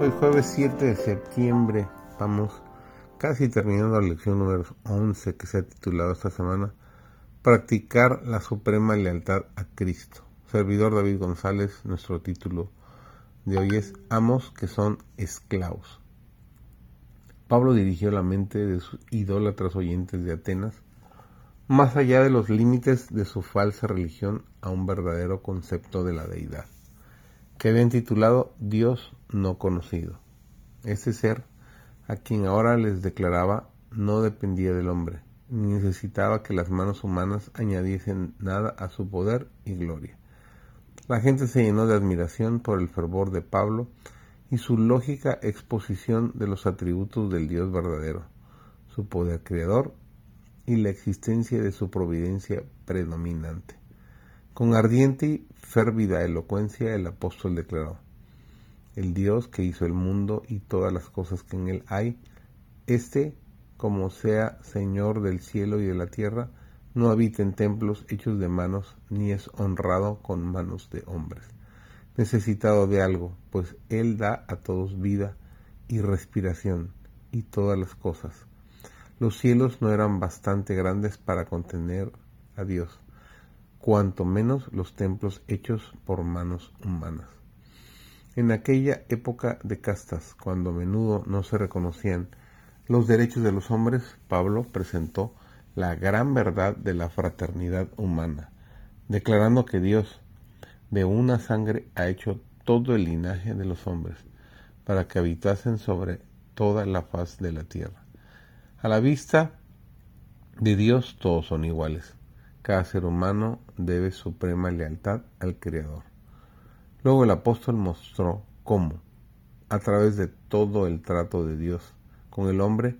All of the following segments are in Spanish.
Hoy jueves 7 de septiembre vamos casi terminando la lección número 11 que se ha titulado esta semana Practicar la suprema lealtad a Cristo. Servidor David González, nuestro título de hoy es Amos que son esclavos. Pablo dirigió la mente de sus idólatras oyentes de Atenas más allá de los límites de su falsa religión a un verdadero concepto de la deidad que habían titulado Dios no conocido. Ese ser, a quien ahora les declaraba, no dependía del hombre, ni necesitaba que las manos humanas añadiesen nada a su poder y gloria. La gente se llenó de admiración por el fervor de Pablo y su lógica exposición de los atributos del Dios verdadero, su poder creador y la existencia de su providencia predominante. Con ardiente y férvida elocuencia el apóstol declaró, el Dios que hizo el mundo y todas las cosas que en él hay, este, como sea Señor del cielo y de la tierra, no habita en templos hechos de manos, ni es honrado con manos de hombres, necesitado de algo, pues Él da a todos vida y respiración y todas las cosas. Los cielos no eran bastante grandes para contener a Dios cuanto menos los templos hechos por manos humanas. En aquella época de castas, cuando a menudo no se reconocían los derechos de los hombres, Pablo presentó la gran verdad de la fraternidad humana, declarando que Dios de una sangre ha hecho todo el linaje de los hombres, para que habitasen sobre toda la faz de la tierra. A la vista de Dios todos son iguales cada ser humano debe suprema lealtad al Creador. Luego el apóstol mostró cómo, a través de todo el trato de Dios con el hombre,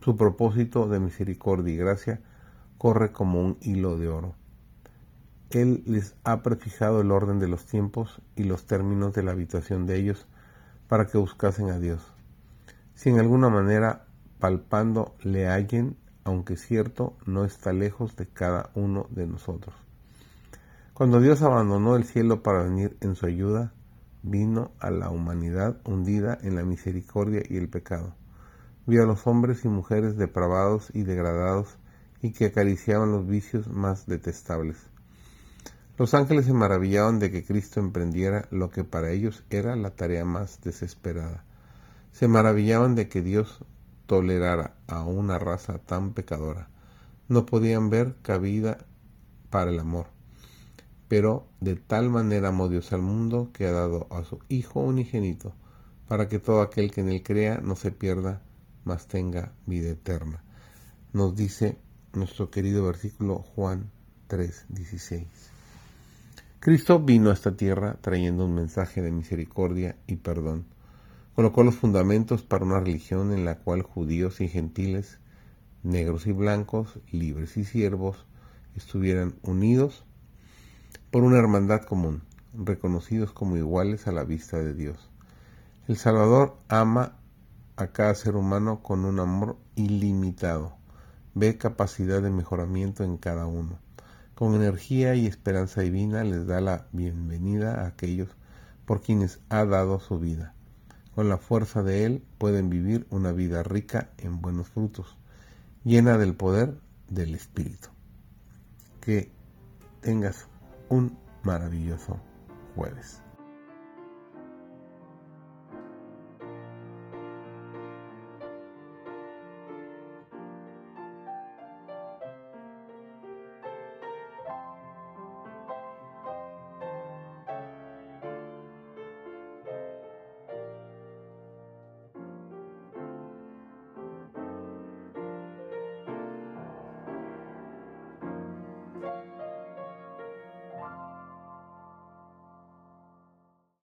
su propósito de misericordia y gracia corre como un hilo de oro. Él les ha prefijado el orden de los tiempos y los términos de la habitación de ellos para que buscasen a Dios. Si en alguna manera palpando le hallen aunque cierto, no está lejos de cada uno de nosotros. Cuando Dios abandonó el cielo para venir en su ayuda, vino a la humanidad hundida en la misericordia y el pecado. Vio a los hombres y mujeres depravados y degradados y que acariciaban los vicios más detestables. Los ángeles se maravillaban de que Cristo emprendiera lo que para ellos era la tarea más desesperada. Se maravillaban de que Dios tolerara a una raza tan pecadora. No podían ver cabida para el amor. Pero de tal manera amó Dios al mundo que ha dado a su Hijo unigénito, para que todo aquel que en él crea no se pierda, mas tenga vida eterna. Nos dice nuestro querido versículo Juan 3:16. Cristo vino a esta tierra trayendo un mensaje de misericordia y perdón colocó los fundamentos para una religión en la cual judíos y gentiles, negros y blancos, libres y siervos, estuvieran unidos por una hermandad común, reconocidos como iguales a la vista de Dios. El Salvador ama a cada ser humano con un amor ilimitado, ve capacidad de mejoramiento en cada uno. Con energía y esperanza divina les da la bienvenida a aquellos por quienes ha dado su vida con la fuerza de Él pueden vivir una vida rica en buenos frutos, llena del poder del Espíritu. Que tengas un maravilloso jueves.